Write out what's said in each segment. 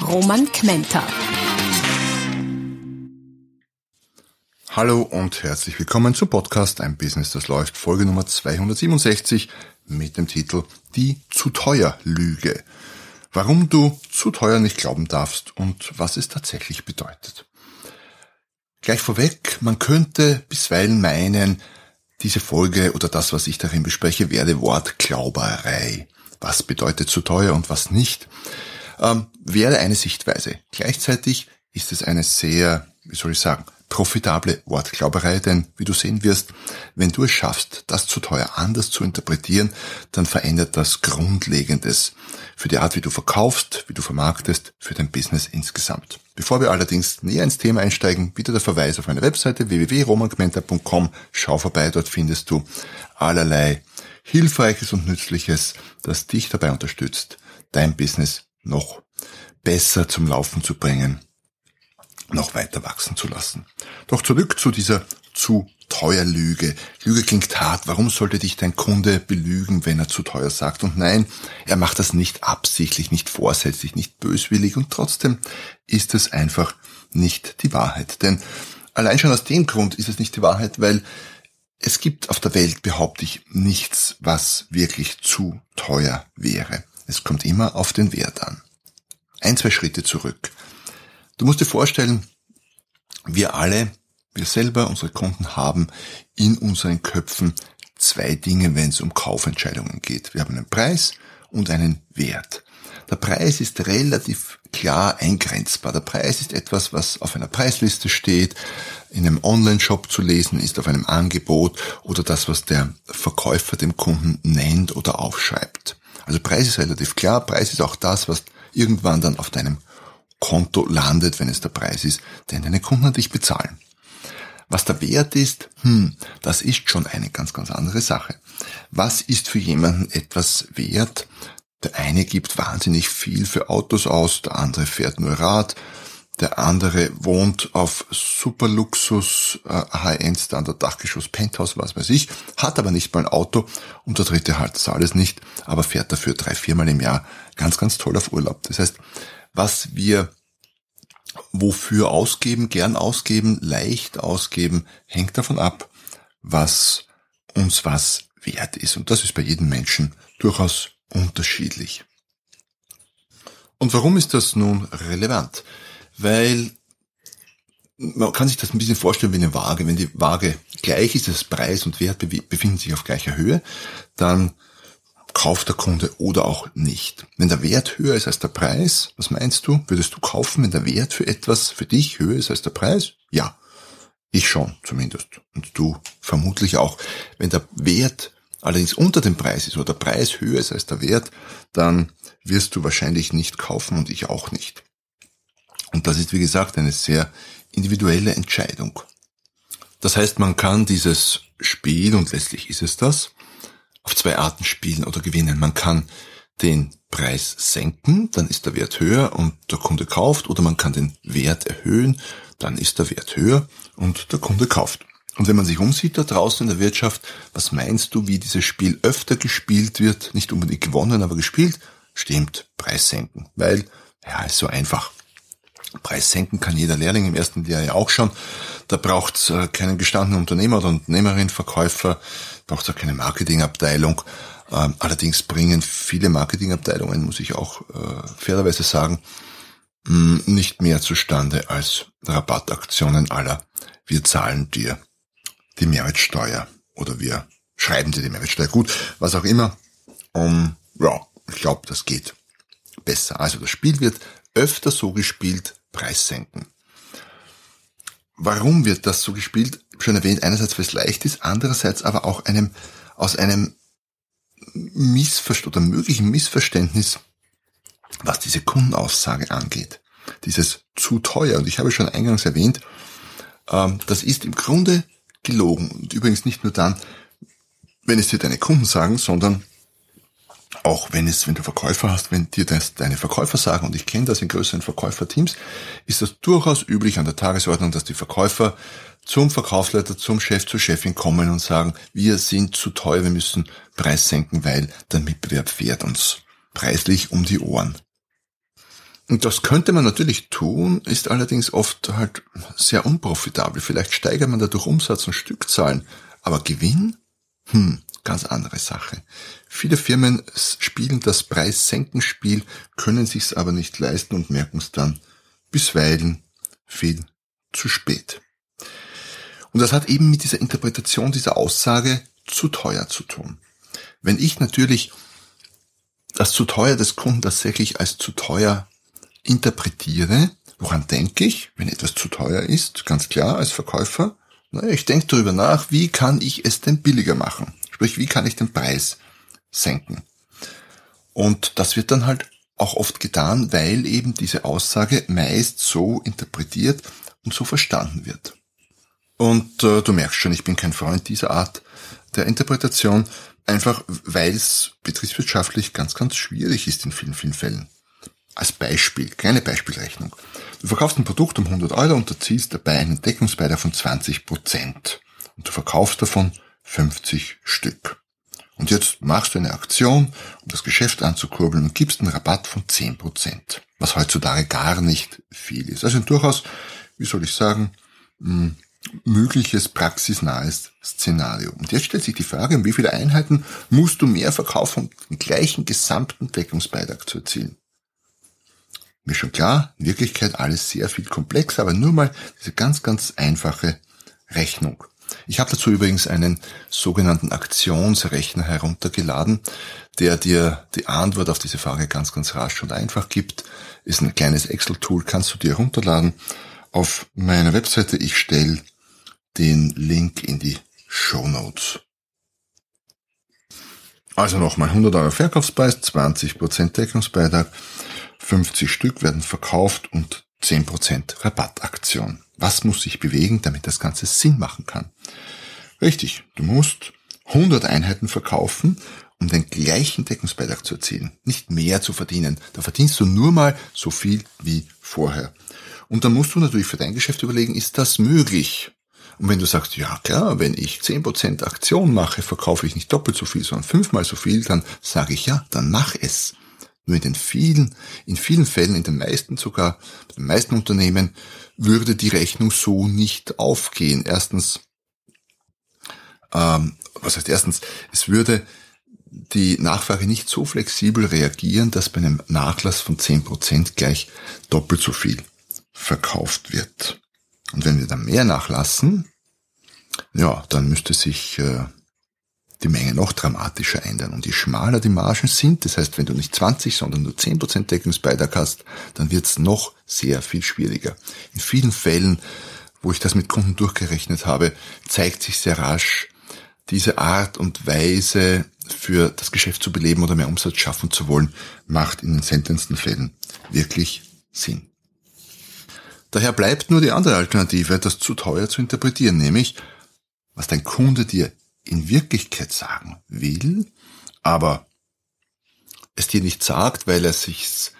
Roman Kmenter. Hallo und herzlich willkommen zum Podcast Ein Business, das läuft, Folge Nummer 267 mit dem Titel Die zu teuer Lüge. Warum du zu teuer nicht glauben darfst und was es tatsächlich bedeutet. Gleich vorweg, man könnte bisweilen meinen, diese Folge oder das, was ich darin bespreche, werde Wortglauberei. Was bedeutet zu teuer und was nicht, ähm, wäre eine Sichtweise. Gleichzeitig ist es eine sehr, wie soll ich sagen, profitable Wortglauberei, denn wie du sehen wirst, wenn du es schaffst, das zu teuer anders zu interpretieren, dann verändert das Grundlegendes für die Art, wie du verkaufst, wie du vermarktest, für dein Business insgesamt. Bevor wir allerdings näher ins Thema einsteigen, bitte der Verweis auf meine Webseite www.romangmenta.com. Schau vorbei, dort findest du allerlei Hilfreiches und Nützliches, das dich dabei unterstützt, dein Business noch besser zum Laufen zu bringen noch weiter wachsen zu lassen. Doch zurück zu dieser zu teuer Lüge. Lüge klingt hart. Warum sollte dich dein Kunde belügen, wenn er zu teuer sagt? Und nein, er macht das nicht absichtlich, nicht vorsätzlich, nicht böswillig und trotzdem ist es einfach nicht die Wahrheit. Denn allein schon aus dem Grund ist es nicht die Wahrheit, weil es gibt auf der Welt, behaupte ich, nichts, was wirklich zu teuer wäre. Es kommt immer auf den Wert an. Ein, zwei Schritte zurück. Du musst dir vorstellen, wir alle, wir selber, unsere Kunden haben in unseren Köpfen zwei Dinge, wenn es um Kaufentscheidungen geht. Wir haben einen Preis und einen Wert. Der Preis ist relativ klar eingrenzbar. Der Preis ist etwas, was auf einer Preisliste steht, in einem Online-Shop zu lesen ist, auf einem Angebot oder das, was der Verkäufer dem Kunden nennt oder aufschreibt. Also Preis ist relativ klar. Preis ist auch das, was irgendwann dann auf deinem Konto landet, wenn es der Preis ist, den deine Kunden an dich bezahlen. Was der Wert ist, hm, das ist schon eine ganz, ganz andere Sache. Was ist für jemanden etwas wert? Der eine gibt wahnsinnig viel für Autos aus, der andere fährt nur Rad, der andere wohnt auf Superluxus, äh, High-End-Standard, Dachgeschoss, Penthouse, was weiß ich, hat aber nicht mal ein Auto und der dritte halt das alles nicht, aber fährt dafür drei, viermal im Jahr ganz, ganz toll auf Urlaub. Das heißt, was wir wofür ausgeben, gern ausgeben, leicht ausgeben, hängt davon ab, was uns was wert ist. Und das ist bei jedem Menschen durchaus unterschiedlich. Und warum ist das nun relevant? Weil man kann sich das ein bisschen vorstellen wie eine Waage. Wenn die Waage gleich ist, das Preis und Wert befinden sich auf gleicher Höhe, dann kauft der Kunde oder auch nicht. Wenn der Wert höher ist als der Preis, was meinst du? Würdest du kaufen, wenn der Wert für etwas für dich höher ist als der Preis? Ja. Ich schon, zumindest. Und du vermutlich auch. Wenn der Wert allerdings unter dem Preis ist oder der Preis höher ist als der Wert, dann wirst du wahrscheinlich nicht kaufen und ich auch nicht. Und das ist, wie gesagt, eine sehr individuelle Entscheidung. Das heißt, man kann dieses Spiel, und letztlich ist es das, auf zwei Arten spielen oder gewinnen. Man kann den Preis senken, dann ist der Wert höher und der Kunde kauft, oder man kann den Wert erhöhen, dann ist der Wert höher und der Kunde kauft. Und wenn man sich umsieht da draußen in der Wirtschaft, was meinst du, wie dieses Spiel öfter gespielt wird? Nicht unbedingt gewonnen, aber gespielt? Stimmt, Preis senken. Weil, ja, ist so einfach. Preis senken kann jeder Lehrling im ersten Jahr ja auch schon. Da braucht äh, keinen gestandenen Unternehmer oder Unternehmerin, Verkäufer, braucht auch keine Marketingabteilung. Ähm, allerdings bringen viele Marketingabteilungen, muss ich auch äh, fairerweise sagen, mh, nicht mehr zustande als Rabattaktionen aller. Wir zahlen dir die Mehrwertsteuer oder wir schreiben dir die Mehrwertsteuer gut, was auch immer. Um, ja, ich glaube, das geht besser. Also das Spiel wird öfter so gespielt, Preis senken. Warum wird das so gespielt? Schon erwähnt, einerseits, weil es leicht ist, andererseits aber auch einem, aus einem Missverständnis oder möglichen Missverständnis was diese Kundenaussage angeht. Dieses zu teuer. Und ich habe schon eingangs erwähnt, ähm, das ist im Grunde gelogen. Und übrigens nicht nur dann, wenn es dir deine Kunden sagen, sondern auch wenn es, wenn du Verkäufer hast, wenn dir das deine Verkäufer sagen, und ich kenne das in größeren Verkäuferteams, ist das durchaus üblich an der Tagesordnung, dass die Verkäufer zum Verkaufsleiter, zum Chef, zur Chefin kommen und sagen, wir sind zu teuer, wir müssen Preis senken, weil der Mitbewerb fährt uns preislich um die Ohren. Und das könnte man natürlich tun, ist allerdings oft halt sehr unprofitabel. Vielleicht steigert man dadurch Umsatz und Stückzahlen, aber Gewinn? Hm, ganz andere Sache. Viele Firmen spielen das Preissenkenspiel, können sich's aber nicht leisten und merken es dann bisweilen viel zu spät. Und das hat eben mit dieser Interpretation dieser Aussage zu teuer zu tun. Wenn ich natürlich das zu teuer des Kunden tatsächlich als zu teuer interpretiere, woran denke ich, wenn etwas zu teuer ist, ganz klar als Verkäufer, naja, ich denke darüber nach, wie kann ich es denn billiger machen? Sprich, wie kann ich den Preis senken? Und das wird dann halt auch oft getan, weil eben diese Aussage meist so interpretiert und so verstanden wird. Und äh, du merkst schon, ich bin kein Freund dieser Art der Interpretation, einfach weil es betriebswirtschaftlich ganz, ganz schwierig ist in vielen, vielen Fällen. Als Beispiel, kleine Beispielrechnung. Du verkaufst ein Produkt um 100 Euro und erzielst dabei einen Deckungsbeitrag von 20 Prozent. Und du verkaufst davon 50 Stück. Und jetzt machst du eine Aktion, um das Geschäft anzukurbeln und gibst einen Rabatt von 10 Prozent. Was heutzutage gar nicht viel ist. Also durchaus, wie soll ich sagen, hm, mögliches praxisnahes Szenario. Und jetzt stellt sich die Frage, um wie viele Einheiten musst du mehr verkaufen, um den gleichen gesamten Deckungsbeitrag zu erzielen? Mir schon klar, in Wirklichkeit alles sehr viel komplexer, aber nur mal diese ganz, ganz einfache Rechnung. Ich habe dazu übrigens einen sogenannten Aktionsrechner heruntergeladen, der dir die Antwort auf diese Frage ganz, ganz rasch und einfach gibt. Ist ein kleines Excel-Tool, kannst du dir herunterladen auf meiner Webseite. Ich stelle den Link in die Show Notes. Also nochmal 100 Euro Verkaufspreis, 20% Deckungsbeitrag, 50 Stück werden verkauft und 10% Rabattaktion. Was muss sich bewegen, damit das Ganze Sinn machen kann? Richtig, du musst 100 Einheiten verkaufen, um den gleichen Deckungsbeitrag zu erzielen. Nicht mehr zu verdienen. Da verdienst du nur mal so viel wie vorher. Und dann musst du natürlich für dein Geschäft überlegen, ist das möglich? Und wenn du sagst, ja klar, wenn ich 10% Aktion mache, verkaufe ich nicht doppelt so viel, sondern fünfmal so viel, dann sage ich ja, dann mach es. Nur in den vielen, in vielen Fällen, in den meisten sogar, bei den meisten Unternehmen, würde die Rechnung so nicht aufgehen. Erstens, ähm, was heißt erstens, es würde die Nachfrage nicht so flexibel reagieren, dass bei einem Nachlass von 10% gleich doppelt so viel verkauft wird. Und wenn wir dann mehr nachlassen, ja, dann müsste sich äh, die Menge noch dramatischer ändern. Und je schmaler die Margen sind, das heißt, wenn du nicht 20, sondern nur 10% Deckungsbeitrag hast, dann wird es noch sehr viel schwieriger. In vielen Fällen, wo ich das mit Kunden durchgerechnet habe, zeigt sich sehr rasch, diese Art und Weise für das Geschäft zu beleben oder mehr Umsatz schaffen zu wollen, macht in den seltensten Fällen wirklich Sinn. Daher bleibt nur die andere Alternative, das zu teuer zu interpretieren, nämlich was dein Kunde dir in Wirklichkeit sagen will, aber es dir nicht sagt, weil er sich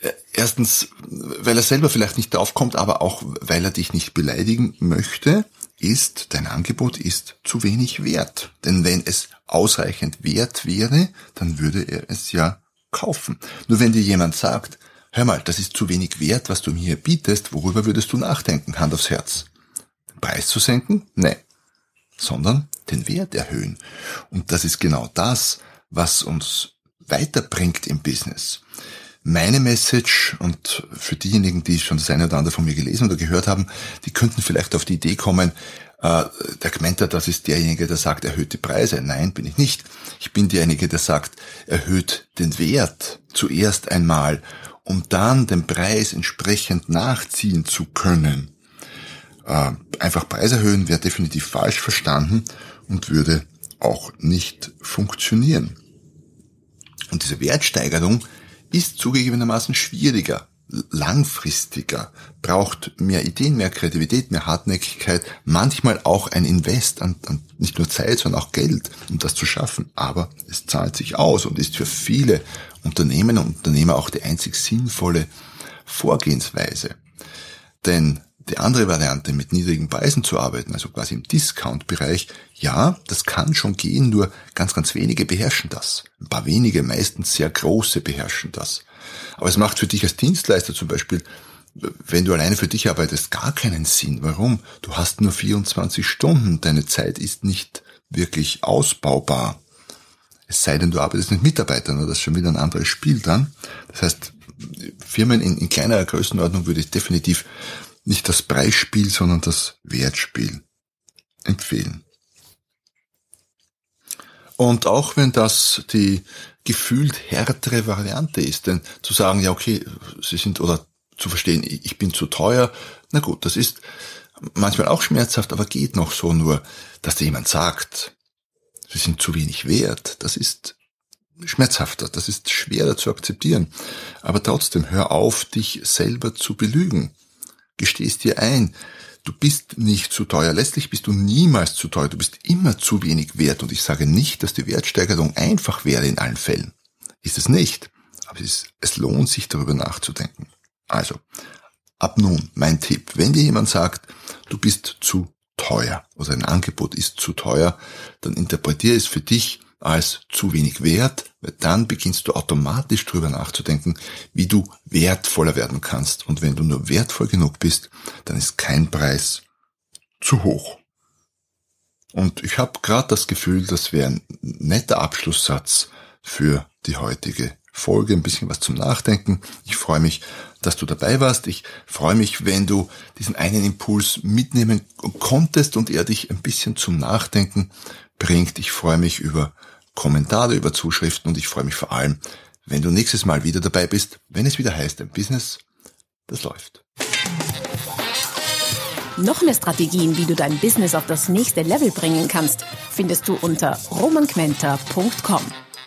äh, erstens, weil er selber vielleicht nicht draufkommt, aber auch weil er dich nicht beleidigen möchte, ist, dein Angebot ist zu wenig wert. Denn wenn es ausreichend wert wäre, dann würde er es ja kaufen. Nur wenn dir jemand sagt, hör mal, das ist zu wenig wert, was du mir bietest, worüber würdest du nachdenken, Hand aufs Herz? Preis zu senken? Nee sondern den Wert erhöhen. Und das ist genau das, was uns weiterbringt im Business. Meine Message und für diejenigen, die schon das eine oder andere von mir gelesen oder gehört haben, die könnten vielleicht auf die Idee kommen, äh, der Gmenter, das ist derjenige, der sagt, erhöht die Preise. Nein, bin ich nicht. Ich bin derjenige, der sagt, erhöht den Wert zuerst einmal, um dann den Preis entsprechend nachziehen zu können. Äh, einfach Preis erhöhen wäre definitiv falsch verstanden und würde auch nicht funktionieren. Und diese Wertsteigerung ist zugegebenermaßen schwieriger, langfristiger, braucht mehr Ideen, mehr Kreativität, mehr Hartnäckigkeit, manchmal auch ein Invest an, an nicht nur Zeit, sondern auch Geld, um das zu schaffen. Aber es zahlt sich aus und ist für viele Unternehmen und Unternehmer auch die einzig sinnvolle Vorgehensweise. Denn die andere Variante, mit niedrigen Preisen zu arbeiten, also quasi im Discount-Bereich, ja, das kann schon gehen, nur ganz, ganz wenige beherrschen das. Ein paar wenige, meistens sehr große beherrschen das. Aber es macht für dich als Dienstleister zum Beispiel, wenn du alleine für dich arbeitest, gar keinen Sinn. Warum? Du hast nur 24 Stunden, deine Zeit ist nicht wirklich ausbaubar. Es sei denn, du arbeitest mit Mitarbeitern, das ist schon wieder ein anderes Spiel dann. Das heißt, Firmen in, in kleinerer Größenordnung würde ich definitiv nicht das Preisspiel, sondern das Wertspiel empfehlen. Und auch wenn das die gefühlt härtere Variante ist, denn zu sagen, ja okay, sie sind oder zu verstehen, ich bin zu teuer, na gut, das ist manchmal auch schmerzhaft, aber geht noch so nur, dass dir jemand sagt, sie sind zu wenig wert, das ist schmerzhafter, das ist schwerer zu akzeptieren. Aber trotzdem, hör auf, dich selber zu belügen gestehst dir ein, du bist nicht zu teuer. Letztlich bist du niemals zu teuer. Du bist immer zu wenig wert. Und ich sage nicht, dass die Wertsteigerung einfach wäre in allen Fällen. Ist es nicht. Aber es, ist, es lohnt sich darüber nachzudenken. Also, ab nun mein Tipp. Wenn dir jemand sagt, du bist zu teuer oder ein Angebot ist zu teuer, dann interpretiere es für dich als zu wenig wert, weil dann beginnst du automatisch drüber nachzudenken, wie du wertvoller werden kannst. Und wenn du nur wertvoll genug bist, dann ist kein Preis zu hoch. Und ich habe gerade das Gefühl, das wäre ein netter Abschlusssatz für die heutige Folge, ein bisschen was zum Nachdenken. Ich freue mich, dass du dabei warst. Ich freue mich, wenn du diesen einen Impuls mitnehmen konntest und er dich ein bisschen zum Nachdenken bringt. Ich freue mich über Kommentare, über Zuschriften und ich freue mich vor allem, wenn du nächstes Mal wieder dabei bist, wenn es wieder heißt, ein Business, das läuft. Noch mehr Strategien, wie du dein Business auf das nächste Level bringen kannst, findest du unter romanquenter.com.